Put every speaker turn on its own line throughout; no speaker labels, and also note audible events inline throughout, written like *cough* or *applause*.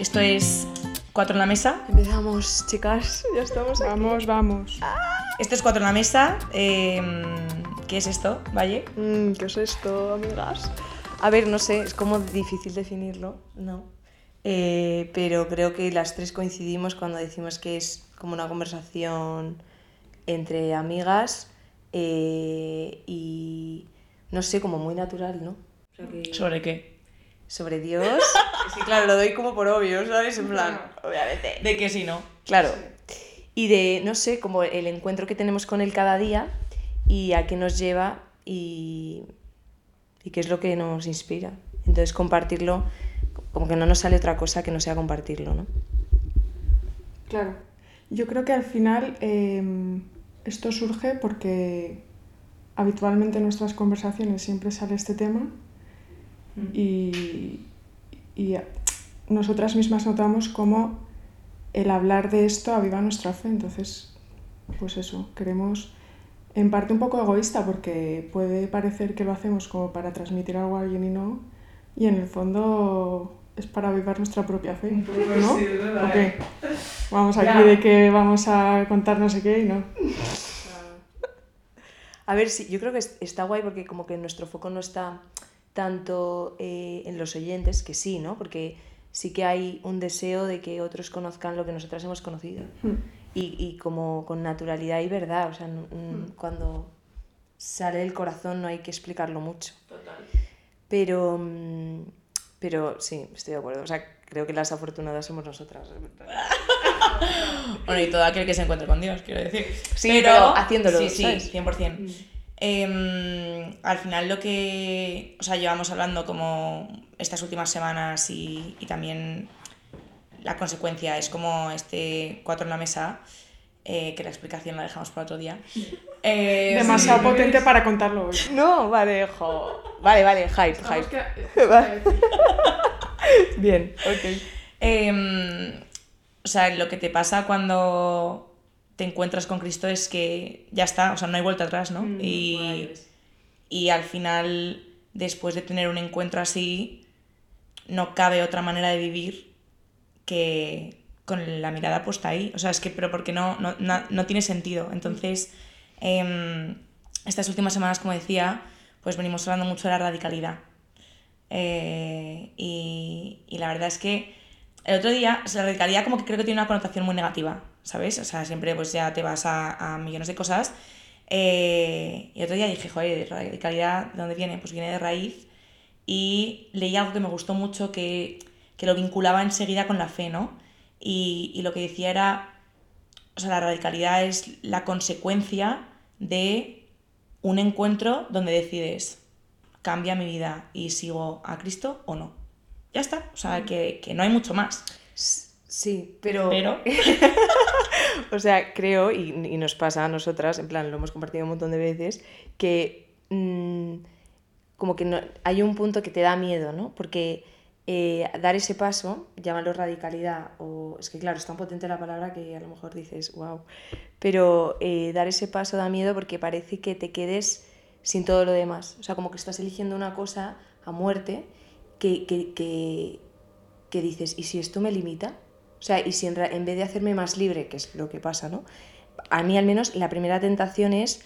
Esto es Cuatro en la Mesa.
Empezamos, chicas. Ya estamos aquí.
Vamos, vamos.
Esto es Cuatro en la Mesa. Eh, ¿Qué es esto, Valle?
Mm, ¿Qué es esto, amigas? A ver, no sé, es como difícil definirlo, ¿no? Eh, pero creo que las tres coincidimos cuando decimos que es como una conversación entre amigas eh, y, no sé, como muy natural, ¿no? O sea que-
¿Sobre qué?
Sobre Dios. sí, claro, lo doy como por obvio, ¿sabes? En plan, obviamente.
¿De qué si no?
Claro. Y de, no sé, como el encuentro que tenemos con él cada día y a qué nos lleva y, y qué es lo que nos inspira. Entonces compartirlo, como que no nos sale otra cosa que no sea compartirlo, ¿no?
Claro. Yo creo que al final eh, esto surge porque habitualmente en nuestras conversaciones siempre sale este tema y, y nosotras mismas notamos cómo el hablar de esto aviva nuestra fe. Entonces, pues eso, queremos, en parte un poco egoísta porque puede parecer que lo hacemos como para transmitir algo a alguien y no, y en el fondo es para avivar nuestra propia fe, ¿no? ¿O qué? Vamos aquí
Ya.
de que vamos a contar no sé qué y no.
A ver, sí, yo creo que es- está guay porque como que nuestro foco no está tanto eh, en los oyentes, que sí, ¿no? Porque sí que hay un deseo de que otros conozcan lo que nosotras hemos conocido. Y, y como con naturalidad y verdad, o sea, no- mm, cuando sale del corazón no hay que explicarlo mucho. Pero, mm, pero sí, estoy de acuerdo. O sea, creo que las afortunadas somos nosotras. *laughs*
Bueno, y todo aquel que se encuentre con Dios, quiero decir.
Sí, pero haciéndolo,
Sí, sí,
¿sabes?
100%. Em, al final lo que, o sea, llevamos hablando como estas últimas semanas y, y también la consecuencia es como este cuatro en la mesa, eh, que la explicación la dejamos para otro día. *laughs* Eh,
Demasiado potente para contarlo hoy.
No, vale, jo. Vale, vale, hype, hype. *laughs* Bien, ok.
Em, o sea, lo que te pasa cuando te encuentras con Cristo es que ya está, o sea, no hay vuelta atrás, ¿no? y, y al final, después de tener un encuentro así, no cabe otra manera de vivir que con la mirada puesta ahí. O sea, es que, pero porque no, no, no, no tiene sentido. Entonces, em, estas últimas semanas, como decía, pues venimos hablando mucho de la radicalidad. Eh, y, y la verdad es que el otro día, o sea, la radicalidad como que creo que tiene una connotación muy negativa, ¿sabes? O sea, siempre pues ya te vas a, a millones de cosas. Eh, y otro día dije, joder, radicalidad, ¿de dónde viene? Pues viene de raíz. Y leí algo que me gustó mucho que, que lo vinculaba enseguida con la fe, ¿no? Y, y lo que decía era, o sea, la radicalidad es la consecuencia de un encuentro donde decides, cambia mi vida y sigo a Cristo o no. Ya está, o sea, que, que no hay mucho más.
Sí, pero...
Pero, *laughs*
O sea, creo, y, y nos pasa a nosotras, en plan, lo hemos compartido un montón de veces, que mm, como que no, hay un punto que te da miedo, ¿no? Porque eh, dar ese paso, llámalo radicalidad, o es que claro, es tan potente la palabra que a lo mejor dices, wow, pero eh, dar ese paso da miedo porque parece que te quedes sin todo lo demás. O sea, como que estás eligiendo una cosa a muerte que, que, que, que dices, ¿y si esto me limita? O sea, y si en, vez de hacerme más libre, que es lo que pasa, ¿no? A mí al menos la primera tentación es,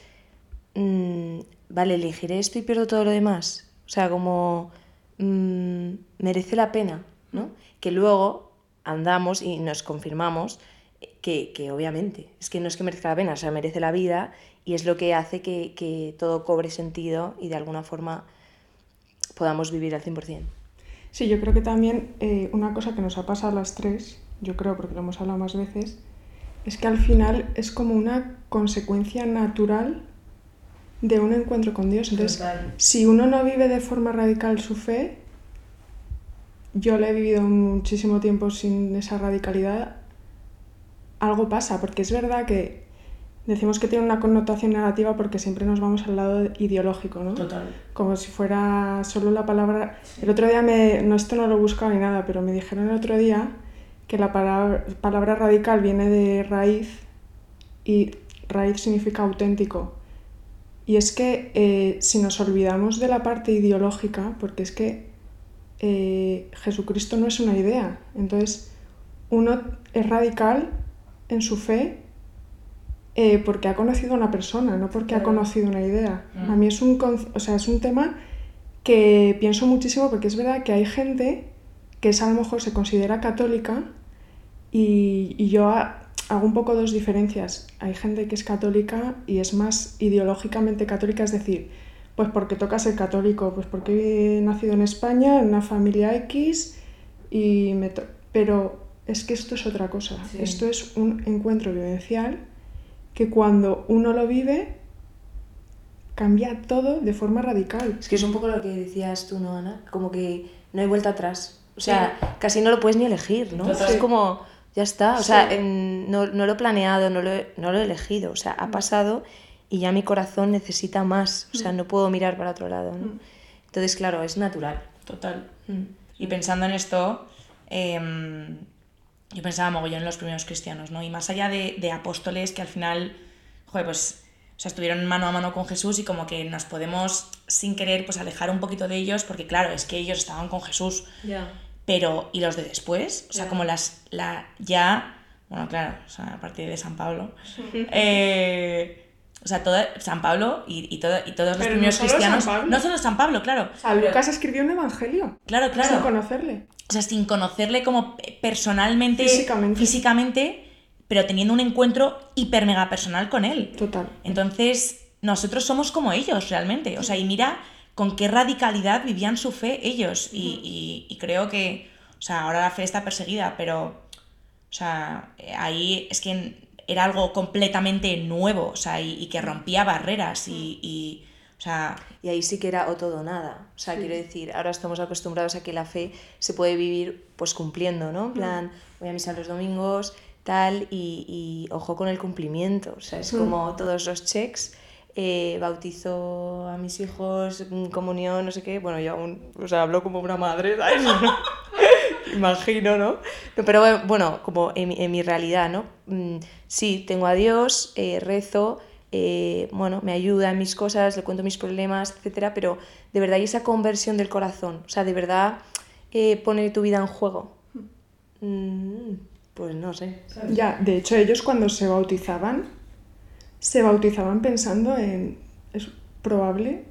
mm, vale, elegiré esto y pierdo todo lo demás. O sea, como mm, merece la pena, ¿no? Que luego andamos y nos confirmamos que, que obviamente, es que no es que merezca la pena, o sea, merece la vida y es lo que hace que, que todo cobre sentido y de alguna forma podamos vivir al 100%.
Sí, yo creo que también eh, una cosa que nos ha pasado a las tres, yo creo porque lo hemos hablado más veces, es que al final es como una consecuencia natural de un encuentro con Dios. Entonces,
Total.
si uno no vive de forma radical su fe, yo la he vivido muchísimo tiempo sin esa radicalidad, algo pasa, porque es verdad que decimos que tiene una connotación negativa porque siempre nos vamos al lado ideológico, ¿no?
total.
como si fuera solo la palabra. El otro día me, no esto no lo he buscado ni nada, pero me dijeron el otro día que la palabra, palabra radical viene de raíz y raíz significa auténtico. Y es que eh, si nos olvidamos de la parte ideológica, porque es que eh, Jesucristo no es una idea. Entonces, uno es radical en su fe eh, porque ha conocido a una persona, no porque ha conocido una idea.
Mm.
A mí es un, o sea, es un tema que pienso muchísimo porque es verdad que hay gente que es, a lo mejor se considera católica y, y yo ha- hago un poco dos diferencias. Hay gente que es católica y es más ideológicamente católica, es decir, pues porque toca ser católico, pues porque he nacido en España, en una familia X, y me pero es que esto es otra cosa.
Sí.
Esto es un encuentro vivencial que cuando uno lo vive cambia todo de forma radical.
Es que es un poco lo que decías tú, ¿no, Ana? Como que no hay vuelta atrás. O sea, casi no lo puedes ni elegir, ¿no? Es como, ya está. O sea,
Sí.
no, no lo he planeado, no lo he, no lo he elegido. O sea, ha pasado y ya mi corazón necesita más. O sea, no puedo mirar para otro lado, ¿no? Entonces, claro, es natural.
Total.
Mm.
Y pensando en esto, em, yo pensaba mogollón en los primeros cristianos, ¿no? Y más allá de, de apóstoles que al final, joder, pues, o sea, estuvieron mano a mano con Jesús y como que nos podemos, sin querer, pues alejar un poquito de ellos, porque claro, es que ellos estaban con Jesús, pero, ¿y los de después? O sea, como las, la, ya, bueno, claro, o sea, a partir de San Pablo, *laughs* eh, o sea, toda, San Pablo y, y, todo- y todos los
Pero no
primeros
solo San
cristianos,
Pablo.
no solo San Pablo, claro,
Lucas escribió un evangelio
claro,
sin
claro,
conocerle.
o sea, sin conocerle como pe- personalmente,
Físicamente.
físicamente, pero teniendo un encuentro hiper mega personal con él.
Total.
Entonces, nosotros somos como ellos realmente. O sea, y mira con qué radicalidad vivían su fe ellos. Y, y- y creo que, o sea, ahora la fe está perseguida, pero, o sea, ahí es que era algo completamente nuevo, o sea, y, y que rompía barreras y, y, o sea,
Y ahí sí que era o todo o nada. O sea, quiero decir, ahora estamos acostumbrados a que la fe se puede vivir pues cumpliendo, ¿no? En plan, voy a misa los domingos, tal, y, y ojo con el cumplimiento. O sea, es como todos los checks. Eh, bautizo a mis hijos, mm, comunión, no sé qué. Bueno, yo aún, o sea, hablo como una madre, ¿sabes? *laughs* Imagino, ¿no? No, Pero bueno, como en, mi- en mi realidad, ¿no? Mm, sí, tengo a Dios, eh, rezo, eh, bueno, me ayuda en mis cosas, le cuento mis problemas, etcétera, pero de verdad hay esa conversión del corazón, o sea, de verdad eh, pone tu vida en juego. Mm, pues no sé.
Ya, de hecho, ellos cuando se bautizaban, se bautizaban pensando en. Es probable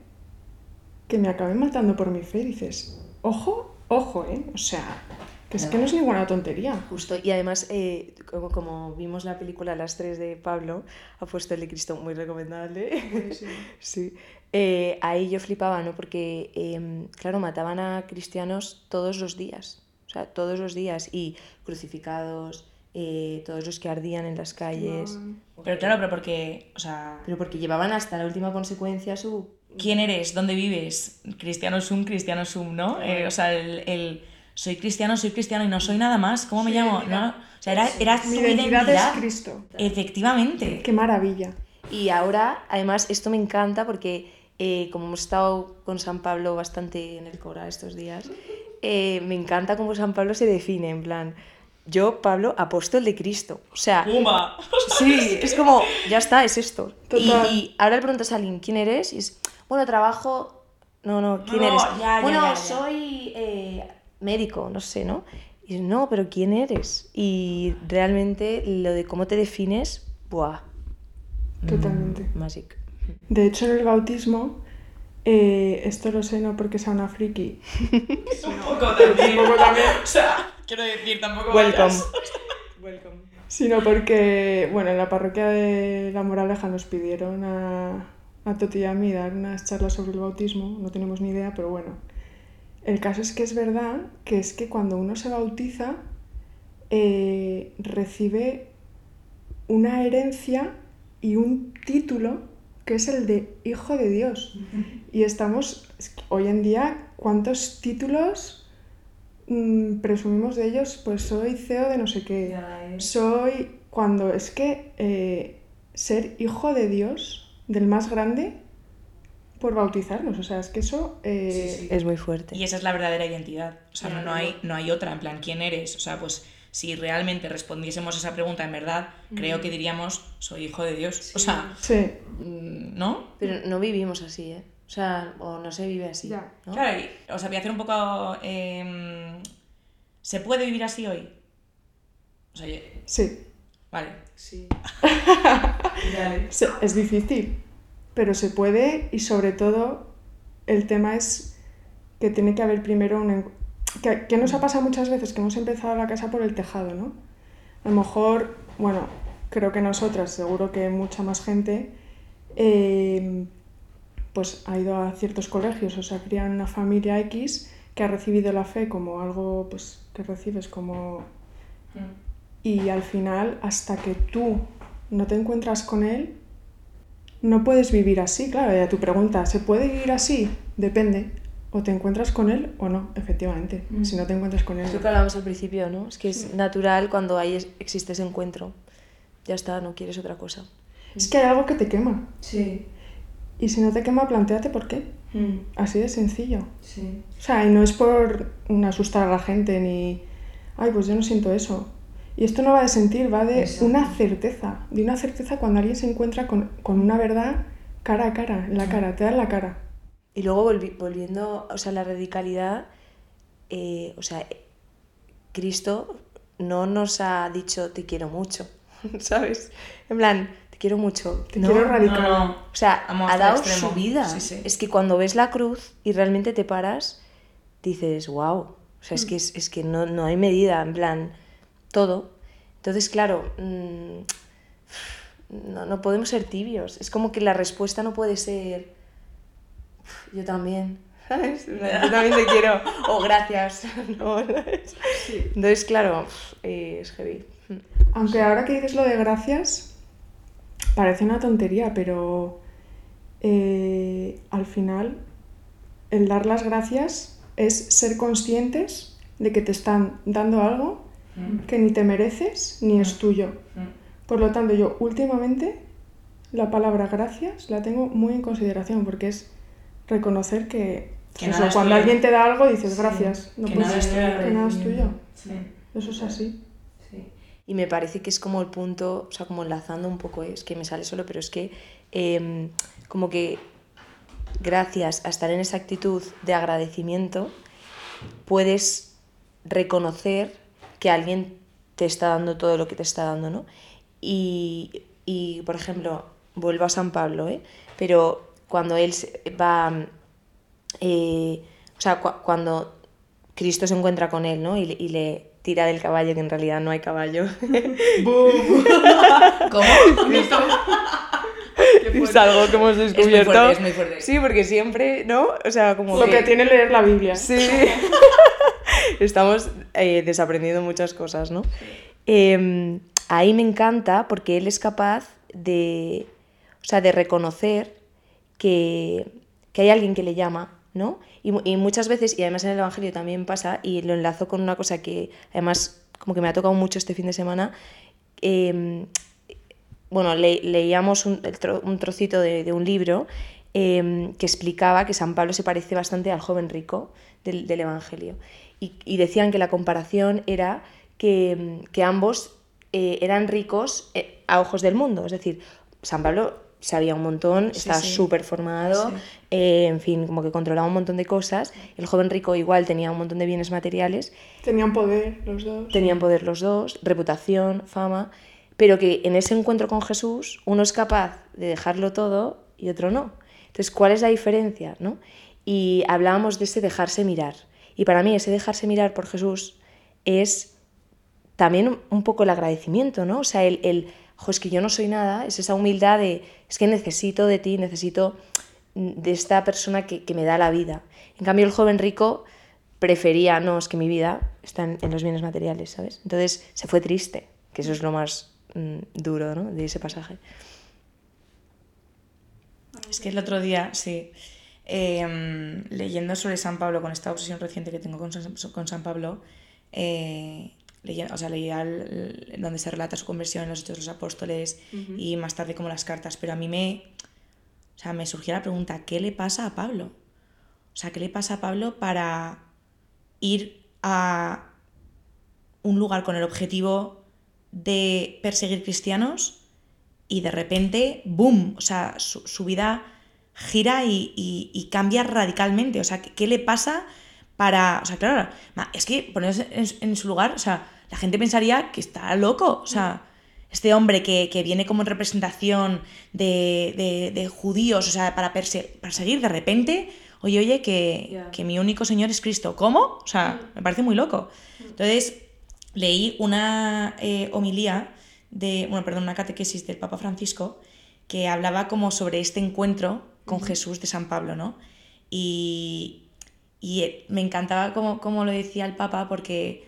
que me acaben matando por mi fe. Y dices, ojo, ojo, ¿eh? O sea, que es que no es ninguna tontería.
Justo, y además, eh, como, como vimos la película Las tres de Pablo, Apóstol de Cristo, muy recomendable. *laughs* sí. Eh, ahí yo flipaba, ¿no? Porque, em, claro, mataban a cristianos todos los días. O sea, todos los días. Y crucificados, eh, todos los que ardían en las calles.
pero claro, pero porque, o sea,
Pero porque llevaban hasta la última consecuencia su...
quién eres, dónde vives, cristiano sum, cristiano sum, ¿no? Eh, o sea, el, el soy cristiano, soy cristiano y no soy nada más, ¿cómo me llamo? ¿No? O sea, era, era su
Mi
identidad.
identidad es Cristo.
Efectivamente.
Qué maravilla.
Y ahora, además, esto me encanta porque eh, como hemos estado con San Pablo bastante en el Cora estos días, eh, me encanta cómo San Pablo se define, en plan, yo, Pablo, apóstol de Cristo. O sea,
¡Pumba!
sí, es como, ya está, es esto. Y,
Total.
y ahora le preguntas a alguien, ¿quién eres? Y es, bueno, trabajo... No, no, ¿quién
No,
eres?
ya,
bueno,
ya, ya.
soy eh, médico, no sé, ¿no? Y no, pero ¿quién eres? Y realmente lo de cómo te defines, ¡buah!
Totalmente.
Magic.
De hecho, en el bautismo, eh, esto lo sé no porque sea una friki, *laughs*
Un poco también. *laughs*
Un poco también.
O sea, quiero decir, tampoco
Welcome. *laughs*
vayas.
sino porque, bueno, en la parroquia de La Moraleja nos pidieron a, a Toti y a mí dar unas charlas sobre el bautismo, no tenemos ni idea, pero bueno. El caso es que es verdad que es que cuando uno se bautiza, eh, recibe una herencia y un título que es el de Hijo de Dios. *laughs* Y estamos, hoy en día, ¿cuántos títulos mm, presumimos de ellos? Pues soy CEO de no sé qué. Soy, cuando es que eh, ser hijo de Dios, del más grande, por bautizarnos. O sea, es que eso... eh,
Es muy fuerte.
Y esa es la verdadera identidad. O sea, no, no hay, no hay otra. En plan, ¿quién eres? O sea, pues si realmente respondiésemos esa pregunta en verdad, creo que diríamos, soy hijo de Dios. O sea,
Sí,
¿no?
Pero no vivimos así, ¿eh? O sea, o no se vive así.
Ya.
¿no?
Claro, y, o sea, voy a hacer un poco... em, ¿Se puede vivir así hoy? O sea, yo-
Sí,
vale.
Sí. *laughs*
es difícil, pero se puede y sobre todo el tema es que tiene que haber primero un... Que, que nos ha pasado muchas veces que hemos empezado la casa por el tejado, ¿no? A lo mejor, bueno, creo que nosotras, seguro que mucha más gente, eh, pues ha ido a ciertos colegios, o sea, cría en una familia X que ha recibido la fe como algo pues, que recibes como y al final, hasta que tú no te encuentras con él, no puedes vivir así. Claro, y a tu pregunta, ¿se puede vivir así? Depende. O te encuentras con él o no, efectivamente.
Mm.
Si no te encuentras con él.
Es lo que hablábamos al principio, ¿no? Es que es natural cuando hay, existe ese encuentro. Ya está, no quieres otra cosa.
Es que hay algo que te quema.
Sí.
Y si no te quema, planteate por qué. Así de sencillo.
Sí.
O sea, y no es por mm, asustar a la gente ni, ay, pues yo no siento eso. Y esto no va de sentir, va de
Exacto.
una certeza. De una certeza cuando alguien se encuentra con, con una verdad cara a cara, en la cara, te da en la cara.
Y luego volvi- volviendo, o sea, la radicalidad, eh, o sea, eh, Cristo no nos ha dicho te quiero mucho, *laughs* ¿sabes? En plan, quiero mucho.
Te
No,
quiero radical.
No, no.
O sea,
Vamos
ha dado su vida.
Sí, sí.
Es que cuando ves la cruz y realmente te paras, dices, wow. O sea,
Mm.
es que, es, es que no, no hay medida, en plan, todo. Entonces, claro, mm, no, no podemos ser tibios. Es como que la respuesta no puede ser, yo también. *laughs* ¿sabes? Yo también te quiero. *laughs* O gracias. *laughs* No, ¿sabes? Entonces, claro, eh, es heavy.
Aunque ahora que dices lo de gracias, parece una tontería, pero eh, al final el dar las gracias es ser conscientes de que te están dando algo que ni te mereces ni es tuyo. Por lo tanto, yo últimamente la palabra gracias la tengo muy en consideración porque es reconocer que,
Que
pues eso, cuando alguien te da algo dices gracias. No
que
puedes-
nada es tuyo.
que nada es tuyo.
Sí.
Eso es así.
Y me parece que es como el punto, o sea, como enlazando un poco, es que me sale solo, pero es que em, como que gracias a estar en esa actitud de agradecimiento, puedes reconocer que alguien te está dando todo lo que te está dando, ¿no? Y, y, por ejemplo, vuelvo a San Pablo, ¿eh? Pero cuando él va, eh, o sea, cua- cuando Cristo se encuentra con él, ¿no? Y, y le tira del caballo, que en realidad no hay caballo. *laughs* *laughs*
¿Cómo? *laughs*
es algo que hemos
Es muy
descubierto.
fuerte, es muy fuerte.
Sí, porque siempre, ¿no? O sea, como
Lo que tiene leer la Biblia.
Sí. Estamos eh, desaprendiendo muchas cosas, ¿no? Eh, ahí me encanta porque él es capaz de, o sea, de reconocer que, que hay alguien que le llama, ¿no? Y, y muchas veces, y además en el Evangelio también pasa, y lo enlazo con una cosa que además como que me ha tocado mucho este fin de semana, eh, bueno, le- leíamos un, un trocito de, de un libro eh, que explicaba que San Pablo se parece bastante al joven rico del, del Evangelio. Y, y decían que la comparación era que, que ambos eh, eran ricos eh, a ojos del mundo. Es decir, San Pablo sabía un montón,
Sí,
estaba
sí.
súper formado,
Sí.
eh, en fin, como que controlaba un montón de cosas. El joven rico igual tenía un montón de bienes materiales
Tenían poder los dos.
tenían poder los dos, reputación, fama, pero que en ese encuentro con Jesús uno es capaz de dejarlo todo y otro no. Entonces, ¿cuál es la diferencia? ¿no? Y hablábamos de ese dejarse mirar. Y para mí ese dejarse mirar por Jesús es también un poco el agradecimiento, ¿no? O sea, el, el "Jo, es que yo no soy nada, es esa humildad de, es que necesito de ti, necesito de esta persona que, que me da la vida. En cambio, el joven rico prefería, no, es que mi vida está en, en los bienes materiales, ¿sabes? Entonces se fue triste, que eso es lo más mm, duro, ¿no? De ese pasaje.
Es que el otro día, sí, eh, leyendo sobre San Pablo, con esta obsesión reciente que tengo con San, con San Pablo, eh, leía, o sea, leía el- donde se relata su conversión en los Hechos de los Apóstoles y más tarde como las cartas, pero a mí me, o sea, me surgía la pregunta, ¿qué le pasa a Pablo? O sea, ¿qué le pasa a Pablo para ir a un lugar con el objetivo de perseguir cristianos y de repente, ¡boom! O sea, su, su vida gira y, cambia radicalmente. O sea, ¿qué, le pasa para... O sea, claro, es que ponerse en, su lugar, o sea, la gente pensaría que está loco. O sea, este hombre que, viene como en representación de, judíos, o sea, para perseguir de repente, oye, oye, que, que, mi único Señor es Cristo. ¿Cómo? O sea, me parece muy loco. Entonces, leí una eh, homilía de, bueno, perdón, una catequesis del Papa Francisco que hablaba como sobre este encuentro con Jesús de San Pablo, ¿no? Y, y me encantaba como, como lo decía el Papa porque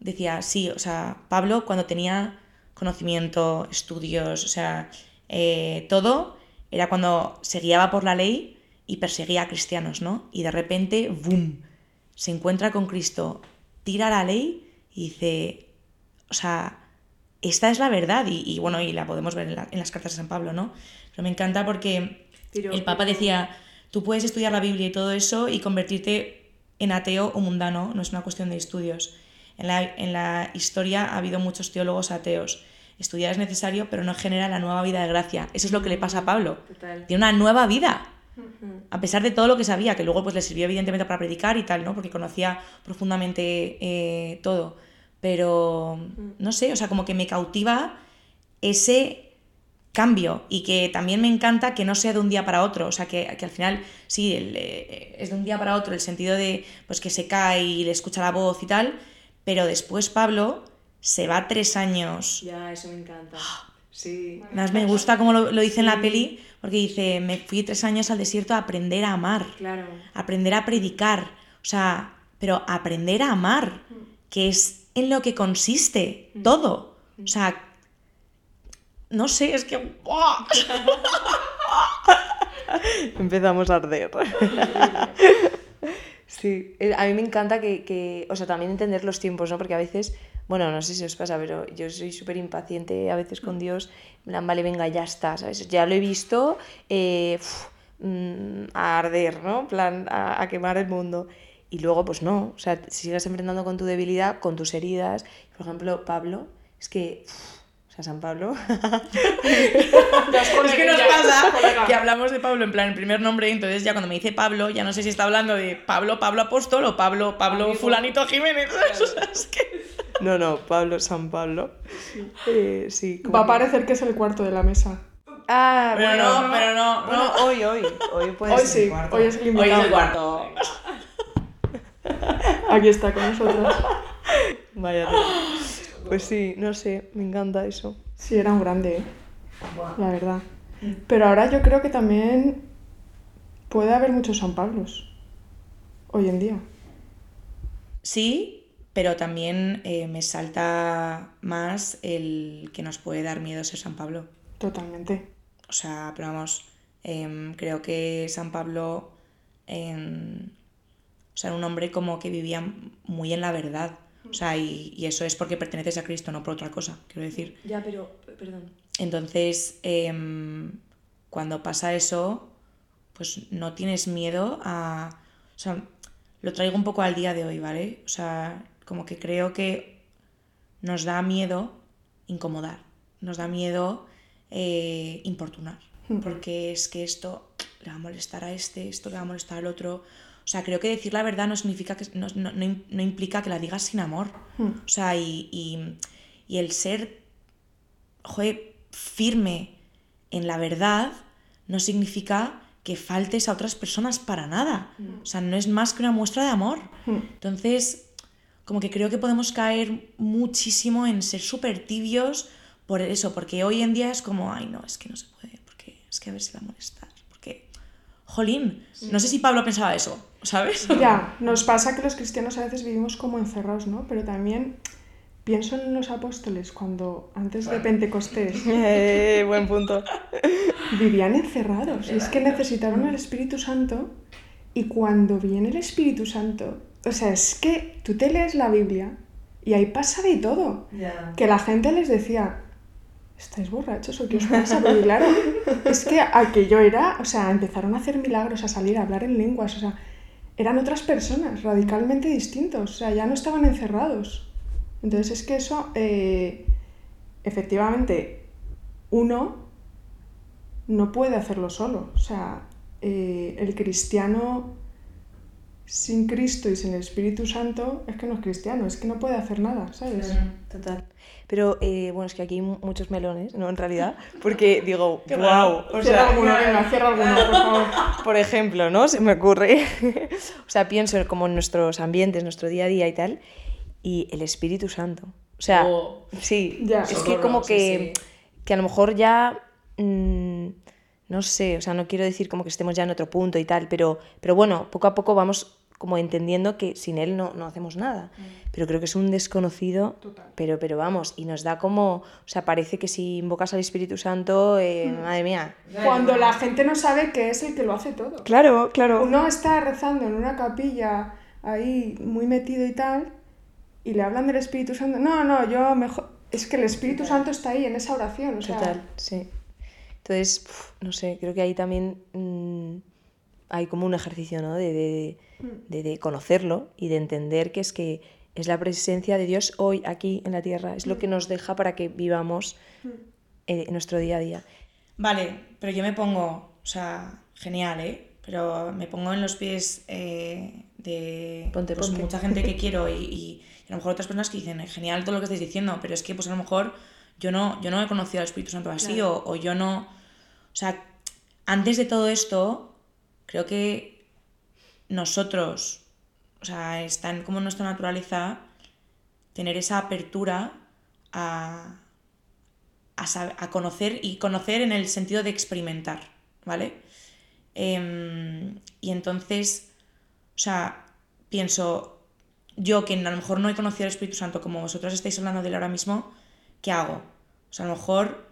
decía, sí, o sea, Pablo cuando tenía conocimiento, estudios, o sea, eh, todo, era cuando se guiaba por la ley y perseguía a cristianos, ¿no? Y de repente, ¡boom!, se encuentra con Cristo, tira la ley y dice, o sea, esta es la verdad y, bueno, y la podemos ver en, las cartas de San Pablo, ¿no? Pero me encanta porque el Papa decía, tú puedes estudiar la Biblia y todo eso y convertirte en ateo o mundano, no es una cuestión de estudios. En la, en la historia ha habido muchos teólogos ateos. Estudiar es necesario, pero no genera la nueva vida de gracia. Eso es lo que le pasa a Pablo. Tiene una nueva vida. A pesar de todo lo que sabía, que luego pues le sirvió evidentemente para predicar y tal, ¿no? Porque conocía profundamente eh, todo pero mm. no sé, o sea, como que me cautiva ese cambio y que también me encanta que no sea de un día para otro, o sea, que, al final sí, eh, es de un día para otro el sentido de pues que se cae y le escucha la voz y tal, pero después Pablo se va tres años.
Ya, eso me encanta. Sí.
Más me gusta como lo, dice en la peli, porque dice, me fui tres años al desierto a aprender a amar,
claro.
aprender a predicar, o sea, pero aprender a amar, mm. que es en lo que consiste mm. todo. O sea, no sé, es que... *laughs*
Empezamos a arder. *laughs* sí, eh, a mí me encanta que, o sea, también entender los tiempos, ¿no? Porque a veces, bueno, no sé si os pasa, pero yo soy súper impaciente a veces con Dios. vale, venga, ya está, ¿sabes? Ya lo he visto eh, mm, a arder, ¿no? plan, a quemar el mundo. Y luego, pues no, o sea, sigues enfrentando con tu debilidad, con tus heridas. Por ejemplo, Pablo, es que, San Pablo. *laughs*
es que nos pasa que hablamos de Pablo en plan el primer nombre, entonces ya cuando me dice Pablo, ya no sé si está hablando de Pablo, Pablo Apóstol o Pablo, Pablo Fulanito Jiménez. *laughs*
No, no, Pablo, San Pablo. Sí. Eh, sí
Va a parecer que es el cuarto de la mesa.
Ah, pero bueno, no, pero no.
Bueno, hoy, hoy. Hoy puede
hoy ser sí, el cuarto. Hoy es el
Hoy es el cuarto.
Aquí está con nosotros.
Vaya. Pues sí, no sé, me encanta eso.
Sí, era un grande, ¿eh? la verdad. Pero ahora yo creo que también puede haber muchos San Pablos hoy en día.
Sí, pero también eh, me salta más el que nos puede dar miedo ser San Pablo.
Totalmente.
O sea, pero vamos, em, creo que San Pablo em, o sea, un hombre como que vivía muy en la verdad. O sea, y, eso es porque perteneces a Cristo, no por otra cosa, quiero decir.
Ya, pero, perdón.
Entonces, em, cuando pasa eso, pues no tienes miedo a... O sea, lo traigo un poco al día de hoy, ¿vale? O sea, como que creo que nos da miedo incomodar, nos da miedo eh, importunar, porque es que esto le va a molestar a este, esto le va a molestar al otro, o sea, creo que decir la verdad no significa que no, no, implica que la digas sin amor. Hmm. O sea, y, y, el ser joder, firme en la verdad no significa que faltes a otras personas para nada. Hmm. O sea, no es más que una muestra de amor. Hmm. Entonces, como que creo que podemos caer muchísimo en ser súper tibios por eso, porque hoy en día es como, ay, no, es que no se puede, porque es que a ver si va a molestar. Jolín, no sé si Pablo pensaba eso. ¿sabes?
Ya, nos pasa que los cristianos a veces vivimos como encerrados, ¿no? Pero también pienso en los apóstoles cuando antes de Pentecostés. *laughs*
Eh, buen punto.
Vivían encerrados. Y es que necesitaron el Espíritu Santo. Y cuando viene el Espíritu Santo, o sea, es que tú te lees la Biblia y ahí pasa de todo. Que la gente les decía, ¿estáis borrachos o qué os pasa? Porque claro, es que aquello era, o sea, empezaron a hacer milagros, a salir, a hablar en lenguas, o sea, eran otras personas radicalmente distintos, o sea, ya no estaban encerrados. Entonces es que eso, eh, efectivamente, uno no puede hacerlo solo, o sea, eh, el cristiano sin Cristo y sin el Espíritu Santo es que no es cristiano, es que no puede hacer nada, ¿sabes?
Total. Pero eh, bueno, es que aquí hay muchos melones, ¿no? En realidad, porque digo, *laughs* wow.
raro.
O
Cierra
sea,
alguno, venga, cierra alguno, por favor. *laughs*
por ejemplo, ¿no? Se me ocurre. *laughs* o sea, pienso como en nuestros ambientes, nuestro día a día y tal, y el Espíritu Santo. O sea,
Oh.
sí,
Ya.
es que como que,
sí.
que a lo mejor ya, mm, no sé, o sea, no quiero decir como que estemos ya en otro punto y tal, pero, pero bueno, poco a poco vamos como entendiendo que sin él no, no hacemos nada. Pero creo que es un desconocido,
Total.
pero, pero vamos, y nos da como, o sea, parece que si invocas al Espíritu Santo, eh, madre mía.
Cuando la gente no sabe que es el que lo hace todo.
Claro, claro.
Uno está rezando en una capilla ahí muy metido y tal, y le hablan del Espíritu Santo. No, no, yo mejor. Es que el Espíritu Santo está ahí en esa oración. O sea,
Total, sí. Entonces, no sé, creo que ahí también mm, hay como un ejercicio, ¿no? De, de, de- de conocerlo y de entender que es que es la presencia de Dios hoy aquí en la tierra, es lo que nos deja para que vivamos eh, nuestro día a día.
Vale, pero yo me pongo, o sea, genial, ¿eh? Pero me pongo en los pies eh, de
Ponte,
pues,
ponte.
mucha gente que *laughs* quiero y, y a lo mejor otras personas que dicen, genial todo lo que estáis diciendo, pero es que pues a lo mejor yo no, yo no he conocido al Espíritu Santo así o, o yo no... O sea, antes de todo esto, creo que nosotros, o sea, está en como nuestra naturaleza tener esa apertura a, a, sab- a conocer y conocer en el sentido de experimentar, ¿vale? Em, y entonces, o sea, pienso, yo que a lo mejor no he conocido al Espíritu Santo como vosotros estáis hablando de él ahora mismo, ¿qué hago? O sea, a lo mejor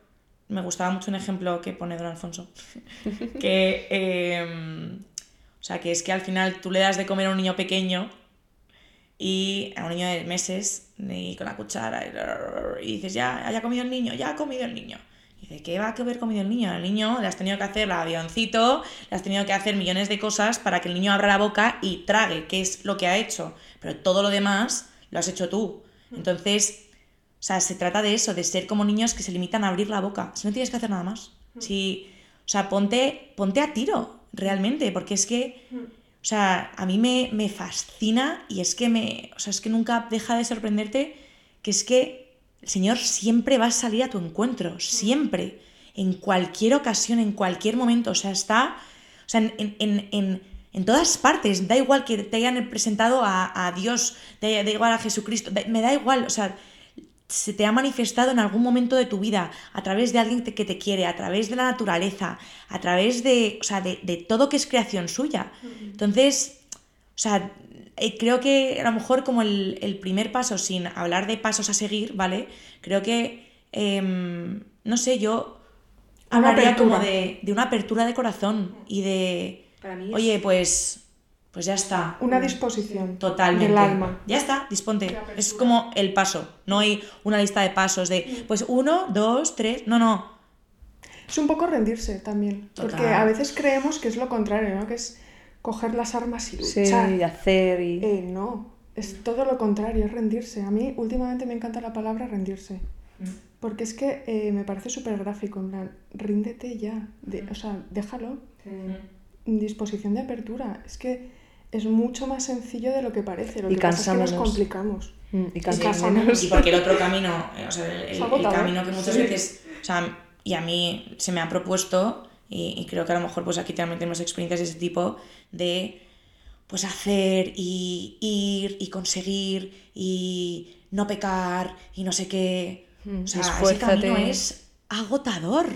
me gustaba mucho un ejemplo que pone Don Alfonso, *laughs* que, em, o sea, que es que al final tú le das de comer a un niño pequeño y a un niño de meses y con la cuchara y, y dices, ya, ya ha comido el niño, ya ha comido el niño. Y dice, ¿qué va a haber comido el niño? Al niño le has tenido que hacer el avioncito, le has tenido que hacer millones de cosas para que el niño abra la boca y trague, que es lo que ha hecho. Pero todo lo demás lo has hecho tú. Entonces, o sea, se trata de eso, de ser como niños que se limitan a abrir la boca. Si no tienes que hacer nada más. Si, o sea, ponte, ponte a tiro, realmente, porque es que, o sea, a mí me, me fascina y es que me, o sea, es que nunca deja de sorprenderte que es que el Señor siempre va a salir a tu encuentro, siempre, en cualquier ocasión, en cualquier momento, o sea, está, o sea, en, en, en, en todas partes, da igual que te hayan presentado a, a Dios, da, da igual a Jesucristo, da- me da igual, o sea, se te ha manifestado en algún momento de tu vida a través de alguien que te quiere, a través de la naturaleza, a través de, o sea, de, de todo que es creación suya. Entonces, o sea, eh, creo que a lo mejor como el, el primer paso, sin hablar de pasos a seguir, ¿vale? Creo que, em, no sé, yo hablaría como de, de una apertura de corazón y de,
Para mí es-
oye, pues, pues ya está.
una disposición
Totalmente.
del alma.
Ya está, disponte. Es como el paso. No hay una lista de pasos de, pues uno, dos, tres. No, no.
Es un poco rendirse también.
Total.
Porque a veces creemos que es lo contrario, ¿no? Que es coger las armas y
Sí,
luchar.
y hacer y...
Eh, no, es todo lo contrario, es rendirse. A mí últimamente me encanta la palabra rendirse. Porque es que eh, me parece súper gráfico, en plan, ríndete ya. De- o sea, déjalo. Disposición de apertura. Es que es mucho más sencillo de lo que parece. Lo
Y
que pasa es que nos complicamos.
Mm, y menos.
Y porque el otro camino, eh, o sea, el, camino que muchas
Sí.
veces, o sea, y a mí se me ha propuesto, y, y creo que a lo mejor pues aquí también tenemos experiencias de ese tipo, de pues hacer y ir y conseguir y no pecar y no sé qué.
Mm,
O sea, ese camino es agotador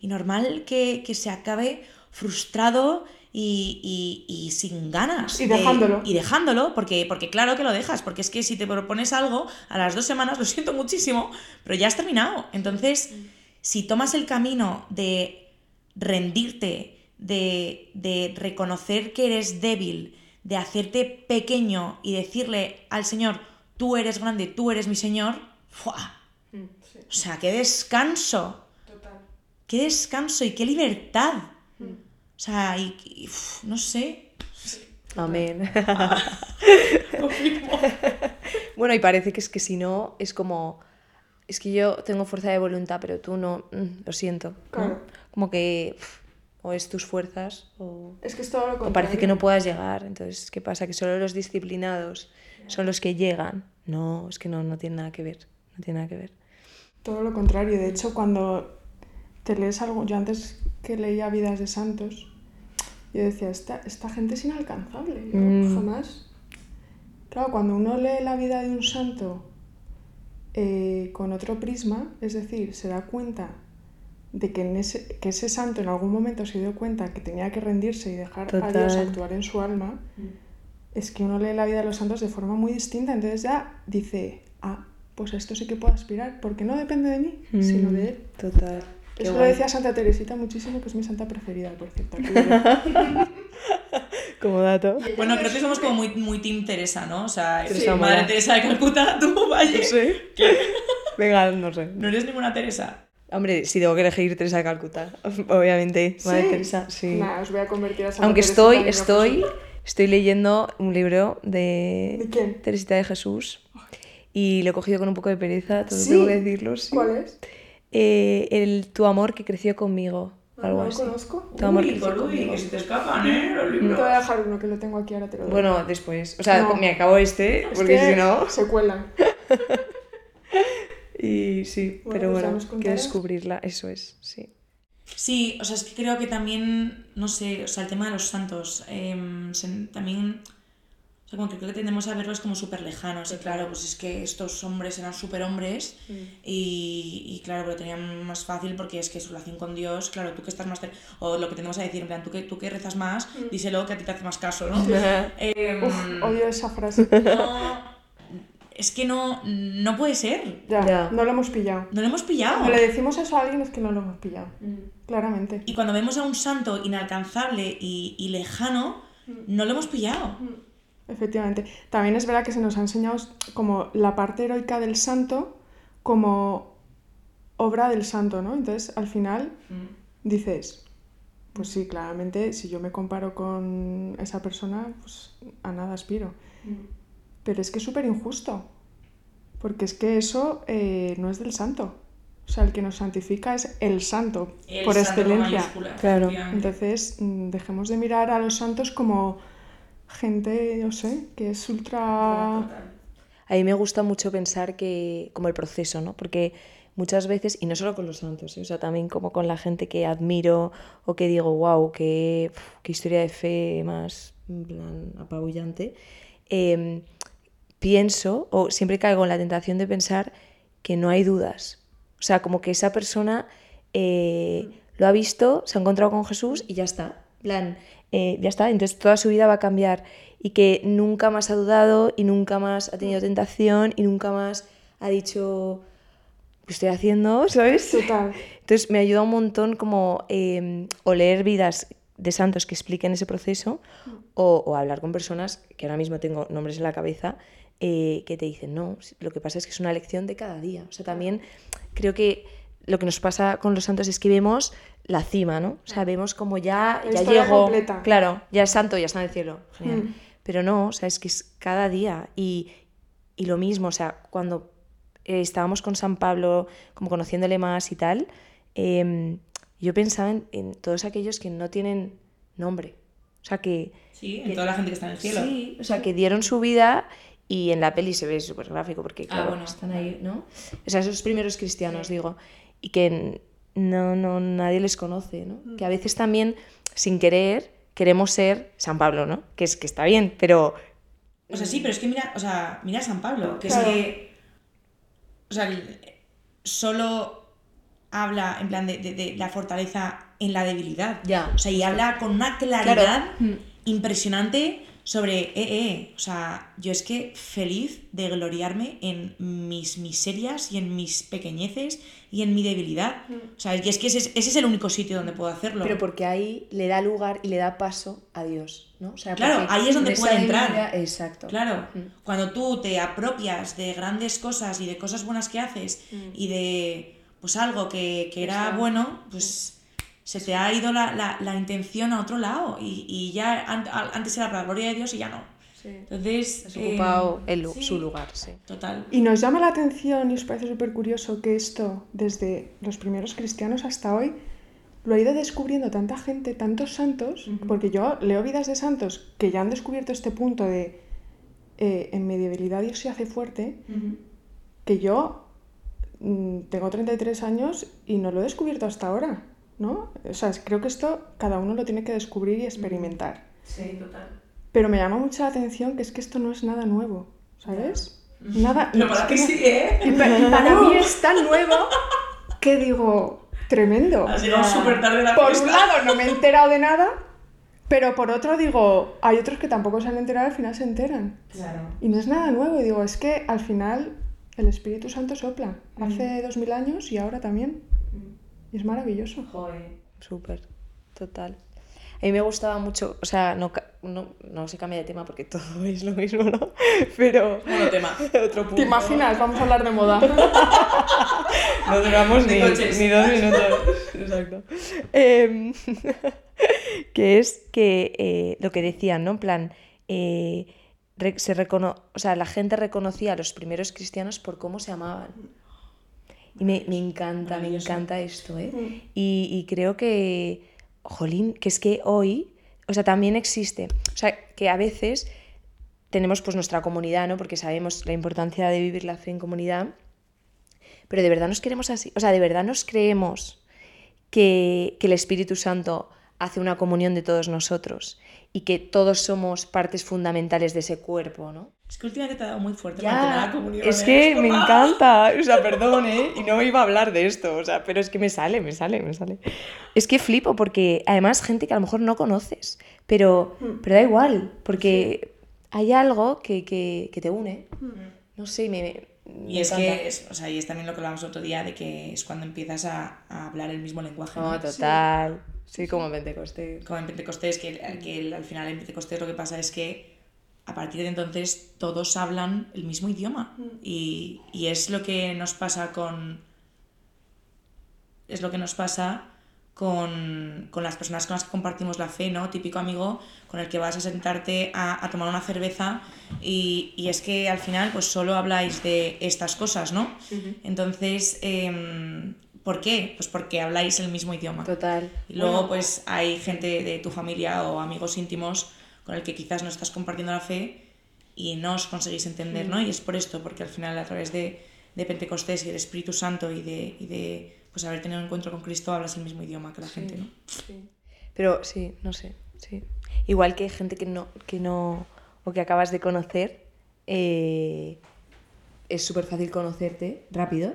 y normal que, que se acabe frustrado y, y- y sin ganas.
Y
de-
dejándolo.
y dejándolo, porque, porque claro que lo dejas, porque es que si te propones algo, a las dos semanas, *laughs* lo siento muchísimo, pero ya has terminado. Entonces, si tomas el camino de rendirte, de, de reconocer que eres débil, de hacerte pequeño y decirle al Señor, tú eres grande, tú eres mi Señor, ¡fua! o sea, qué descanso,
Total.
qué descanso y qué libertad. O sea, y, y, uf, no sé.
Amén. *laughs* bueno, y parece que es que si no, es como... Es que yo tengo fuerza de voluntad, pero tú no, mm, lo siento. ¿no?
Claro.
Como que... o es tus fuerzas o,
Es que es todo lo
o
contrario.
parece que no puedas llegar. Entonces, ¿qué pasa? Que solo los disciplinados son los que llegan. No, es que no, no tiene nada que ver. No tiene nada que ver.
Todo lo contrario. De hecho, cuando te lees algo, yo antes que leía Vidas de Santos, yo decía, esta, esta gente es inalcanzable. Yo
Mm.
jamás. Claro, cuando uno lee la vida de un santo eh, con otro prisma, es decir, se da cuenta de que, en ese, que ese santo en algún momento se dio cuenta que tenía que rendirse y dejar a Dios
Total.
actuar en su alma, es que uno lee la vida de los santos de forma muy distinta. Entonces ya dice, ah, pues a esto sí que puedo aspirar, porque no depende de mí, sino de él.
Mm, Total. Qué
Eso lo decía Santa Teresita muchísimo, que es mi santa preferida, por cierto. *laughs*
Como dato.
Bueno, creo que somos como muy, muy Team Teresa, ¿no? O sea,
Teresa
Madre
Mora.
Teresa de Calcuta, *laughs* tú, vaya.
Sí. Venga, no sé.
No eres ninguna Teresa.
Hombre, si tengo que elegir Teresa de Calcuta, obviamente. Madre
¿Sí?
Teresa, sí.
Nah, os voy a convertir a Santa
Aunque estoy, estoy, estoy leyendo un libro de,
¿De quién?
Teresita de Jesús y lo he cogido con un poco de pereza, todo
¿Sí?
tengo que decirlo. sí.
¿Cuál es?
Eh, el Tu amor que creció conmigo, algo
¿No lo
así.
conozco?
Tu amor
Uy,
creció
Uy,
conmigo.
que se te escapan, ¿eh? Los
Te
libros.
voy a dejar uno que lo tengo aquí, ahora te lo doy.
Bueno, después. O sea,
No.
me acabo este,
Es
porque
que
si no...
Se cuelan. *laughs*
Y sí,
Bueno,
pero
pues
bueno,
nos
que descubrirla, eso es, sí.
Sí, o sea, es que creo que también, no sé, o sea, el tema de los santos, se- también, o sea, como que creo que tendemos a verlos como súper lejanos. Y claro, pues es que estos hombres eran súper hombres y, y claro, lo tenían más fácil porque es que su relación con Dios, claro, tú que estás más, o lo que tenemos a decir, en plan, tú que, tú que rezas más, díselo que a ti te hace más caso, ¿no? *laughs*
Uf, odio esa frase. *laughs*
no, es que no, no puede ser.
Ya,
Ya.
no lo hemos pillado.
No lo hemos pillado.
Cuando le decimos eso a alguien es que no lo hemos pillado. Claramente.
Y cuando vemos a un santo inalcanzable y, y lejano, no lo hemos pillado.
Efectivamente. También es verdad que se nos ha enseñado como la parte heroica del santo como obra del santo, ¿no? Entonces, al final dices, pues sí, claramente, si yo me comparo con esa persona, pues a nada aspiro. Pero es que es súper injusto, porque es que eso eh, no es del santo. O sea, el que nos santifica es el santo,
El
por
santo
excelencia.
Claro.
Entonces, mm, dejemos de mirar a los santos como gente, yo sé, que es ultra...
A mí me gusta mucho pensar que, como el proceso, ¿no? Porque muchas veces, y no solo con los santos, ¿eh? o sea, también como con la gente que admiro o que digo, wow, qué, qué historia de fe más apabullante, em, pienso, o siempre caigo en la tentación de pensar que no hay dudas. O sea, como que esa persona eh, lo ha visto, se ha encontrado con Jesús y ya está. Plan, eh, ya está, entonces toda su vida va a cambiar y que nunca más ha dudado y nunca más ha tenido tentación y nunca más ha dicho, ¿qué estoy haciendo? *laughs* ¿Sabes?
Total.
Entonces me ayuda un montón como eh, o leer vidas de santos que expliquen ese proceso o, o hablar con personas, que ahora mismo tengo nombres en la cabeza, eh, que te dicen, no, lo que pasa es que es una lección de cada día. O sea, también creo que lo que nos pasa con los santos es que vemos la cima, ¿no? O sea, vemos como ya,
La
ya llegó,
completa.
claro, ya es santo, ya está en el cielo. Genial.
Mm.
Pero no, o sea, es que es cada día. Y, y lo mismo, o sea, cuando eh, estábamos con San Pablo, como conociéndole más y tal, em, yo pensaba en, en todos aquellos que no tienen nombre. O sea, que,
Sí, en toda la gente que está en el cielo.
sí, o sea, que dieron su vida y en la peli se ve súper gráfico porque,
Ah,
claro,
bueno,
están ahí, ¿no? O sea, esos primeros cristianos, digo, y que no, no, nadie les conoce, ¿no? Que a veces también, sin querer, queremos ser San Pablo, ¿no? Que, es, que está bien, pero
O sea, sí, pero es que mira, o sea, mira a San Pablo, que
Claro.
es que. O sea, solo habla en plan de, de- de la fortaleza en la debilidad.
Ya,
O sea, y habla con una claridad
Mm.
impresionante sobre, eh, eh, o sea, yo es que feliz de gloriarme en mis miserias y en mis pequeñeces y en mi debilidad. O sea, y es que ese, es- ese es el único sitio donde puedo hacerlo.
Pero porque ahí le da lugar y le da paso a Dios, ¿no? O sea,
Claro, ahí es donde puede entrar.
debilidad- Exacto.
Claro,
Mm.
cuando tú te apropias de grandes cosas y de cosas buenas que haces
Mm.
y de pues algo que, que era bueno, pues se te ha ido la, la- la intención a otro lado y, y ya an- antes era para la gloria de Dios y ya no. Entonces...
Has
eh,
ocupado el
sí,
su lugar, sí.
Total.
Y nos llama la atención y os parece súper curioso que esto, desde los primeros cristianos hasta hoy, lo ha ido descubriendo tanta gente, tantos santos, porque yo leo vidas de santos que ya han descubierto este punto de eh, en mi debilidad Dios se hace fuerte, que yo mm, tengo 33 años y no lo he descubierto hasta ahora, ¿no? O sea, creo que esto cada uno lo tiene que descubrir y experimentar.
Sí, total.
Pero me llama mucho la atención que es que esto no es nada nuevo, ¿sabes? Nada.
Pero para que sí, ¿eh?
Y pa- y para mí es tan nuevo *laughs* que digo, tremendo.
Has llegado súper tarde la
Por
fiesta.
un lado no me he *laughs* enterado de nada, pero por otro digo, hay otros que tampoco se han enterado al final se enteran.
Claro.
Y no es nada nuevo, y digo, es que al final el Espíritu Santo sopla. Hace dos mil años y ahora también. Y es maravilloso.
Joder.
Súper, total. A mí me gustaba mucho, o sea, no, no, no se cambia de tema porque *laughs* todo es lo mismo, ¿no? Pero
Monotema. *laughs*
otro punto.
¿Te imaginas? Vamos a hablar de moda. *laughs*
No duramos ni, ni dos minutos. Exacto. Em, que es que eh, lo que decían, ¿no? En plan, eh, se recono o sea, la gente reconocía a los primeros cristianos por cómo se amaban. Y me, me encanta, me encanta esto, ¿eh? Y, y creo que, jolín, que es que hoy, o sea, también existe, o sea, que a veces tenemos pues nuestra comunidad, ¿no? Porque sabemos la importancia de vivir la fe en comunidad, pero de verdad nos queremos así, o sea, de verdad nos creemos que, que el Espíritu Santo hace una comunión de todos nosotros y que todos somos partes fundamentales de ese cuerpo, ¿no?
Es que últimamente te ha dado muy fuerte tema de la comunión.
es
¿eh?
que me
como, ¡ah!
encanta, o sea, perdón, ¿eh? Y no iba a hablar de esto, o sea, pero es que me sale, me sale, me sale. Es que flipo porque además gente que a lo mejor no conoces, pero, pero da igual, porque hay algo que, que, que te une. No sé, me, me-
Y es
encanta.
que, es, o sea, y es también lo que hablamos otro día, de que es cuando empiezas a, a hablar el mismo lenguaje.
No,
¿no?
total. Sí, como en Pentecostés.
Como en Pentecostés, que, que al final en Pentecostés lo que pasa es que a partir de entonces todos hablan el mismo idioma. Y, y es lo que nos pasa con. Es lo que nos pasa con, con las personas con las que compartimos la fe, ¿no? Típico amigo con el que vas a sentarte a, a tomar una cerveza y, y es que al final pues solo habláis de estas cosas, ¿no? Entonces, em, ¿por qué? Pues porque habláis el mismo idioma.
Total.
Y luego, pues hay gente de tu familia o amigos íntimos con el que quizás no estás compartiendo la fe y no os conseguís entender, ¿no? Y es por esto, porque al final, a través de, de Pentecostés y del Espíritu Santo y de, y de pues, haber tenido un encuentro con Cristo, hablas el mismo idioma que la gente, ¿no?
Pero sí, no sé, sí. Igual que gente que no, que no o que acabas de conocer, eh, es súper fácil conocerte rápido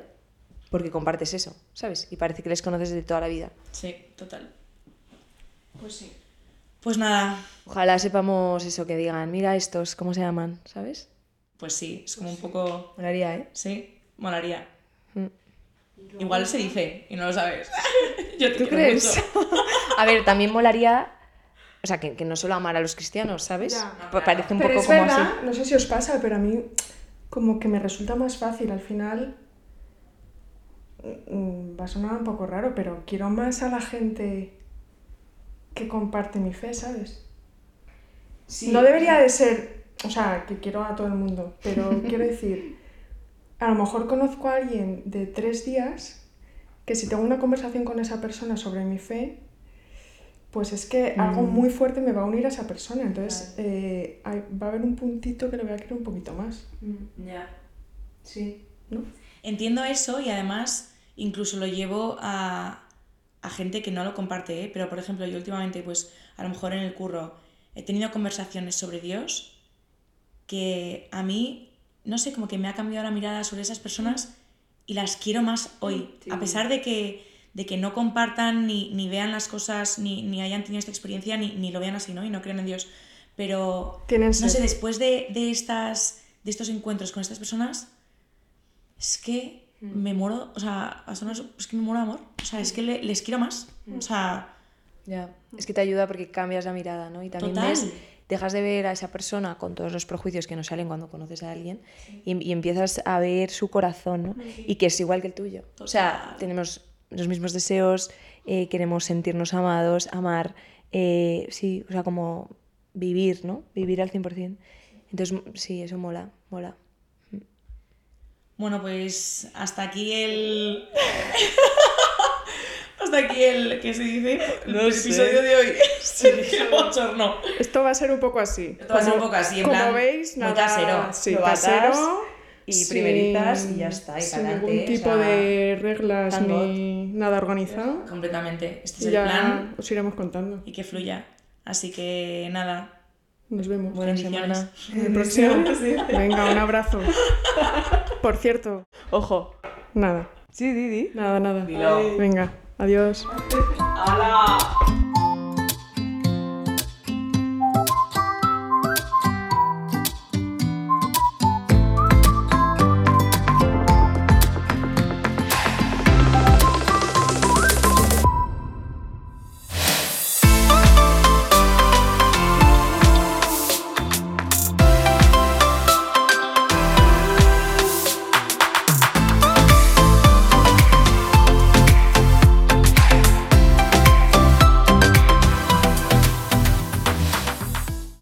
porque compartes eso, ¿sabes? Y parece que les conoces de toda la vida.
Sí, total. Pues sí. Pues nada,
Ojalá sepamos eso, que digan, mira estos, ¿cómo se llaman? ¿Sabes?
pues sí, es como un poco...
Molaría, ¿eh?
Sí, molaría.
Mm.
Igual se dice y no lo sabes. *laughs* Yo te
¿Tú crees?
mucho. *laughs*
a ver, también molaría, o sea, que, que no solo amar a los cristianos, ¿sabes?
Ya.
Pa- Parece un
Pero
poco
es
como
verdad,
así.
no sé si os pasa, pero a mí como que me resulta más fácil al final. Mm, Va a sonar un poco raro, pero quiero más a la gente que comparte mi fe, ¿sabes? No debería de ser, o sea, que quiero a todo el mundo, pero *laughs* quiero decir, a lo mejor conozco a alguien de tres días que si tengo una conversación con esa persona sobre mi fe, pues es que algo muy fuerte me va a unir a esa persona. Entonces eh, hay- va a haber un puntito que le voy a querer un poquito más.
Ya.
Sí. ¿No?
Entiendo eso y además incluso lo llevo a, a gente que no lo comparte, ¿eh? pero por ejemplo yo últimamente pues a lo mejor en el curro he tenido conversaciones sobre Dios que a mí, no sé, como que me ha cambiado la mirada sobre esas personas y las quiero más hoy, a pesar de que, de que no compartan ni, ni vean las cosas, ni, ni hayan tenido esta experiencia, ni, ni lo vean así, ¿no? Y no crean en Dios. Pero, no sé, después de, de, estas, de estos encuentros con estas personas, es que me muero, o sea, a sonar- es que me muero de amor. O sea, es que le- les quiero más. O sea,
Ya, es que te ayuda porque cambias la mirada, ¿no? Y también
Total.
ves, dejas de ver a esa persona con todos los prejuicios que nos salen cuando conoces a alguien y, y empiezas a ver su corazón, ¿no? Y que es igual que el tuyo. O sea,
Total.
tenemos los mismos deseos, eh, queremos sentirnos amados, amar, eh, sí, o sea, como vivir, ¿no? Vivir al 100%. Entonces, sí, eso mola, mola.
Bueno, pues hasta aquí el. *laughs* hasta aquí el que se dice el
No sé.
episodio de hoy. Sí, *laughs* qué bochorno.
Esto va a ser un poco así.
Esto va a ser un poco así, en
como
plan,
veis,
muy
nada,
casero.
Sí,
Novatas
casero.
y
sin-
primerizas y ya está, y
sin ningún
o
tipo
sea,
de reglas ni nada organizado.
Completamente. Este es
Y
el
ya
plan
os iremos contando.
y que fluya. Así que nada.
Nos vemos.
Buena semana.
En el próximo. Venga, un abrazo. Por cierto,
Ojo.
nada.
Sí, Didi.
Nada, nada.
Dilo.
Venga, adiós.
¡Hala!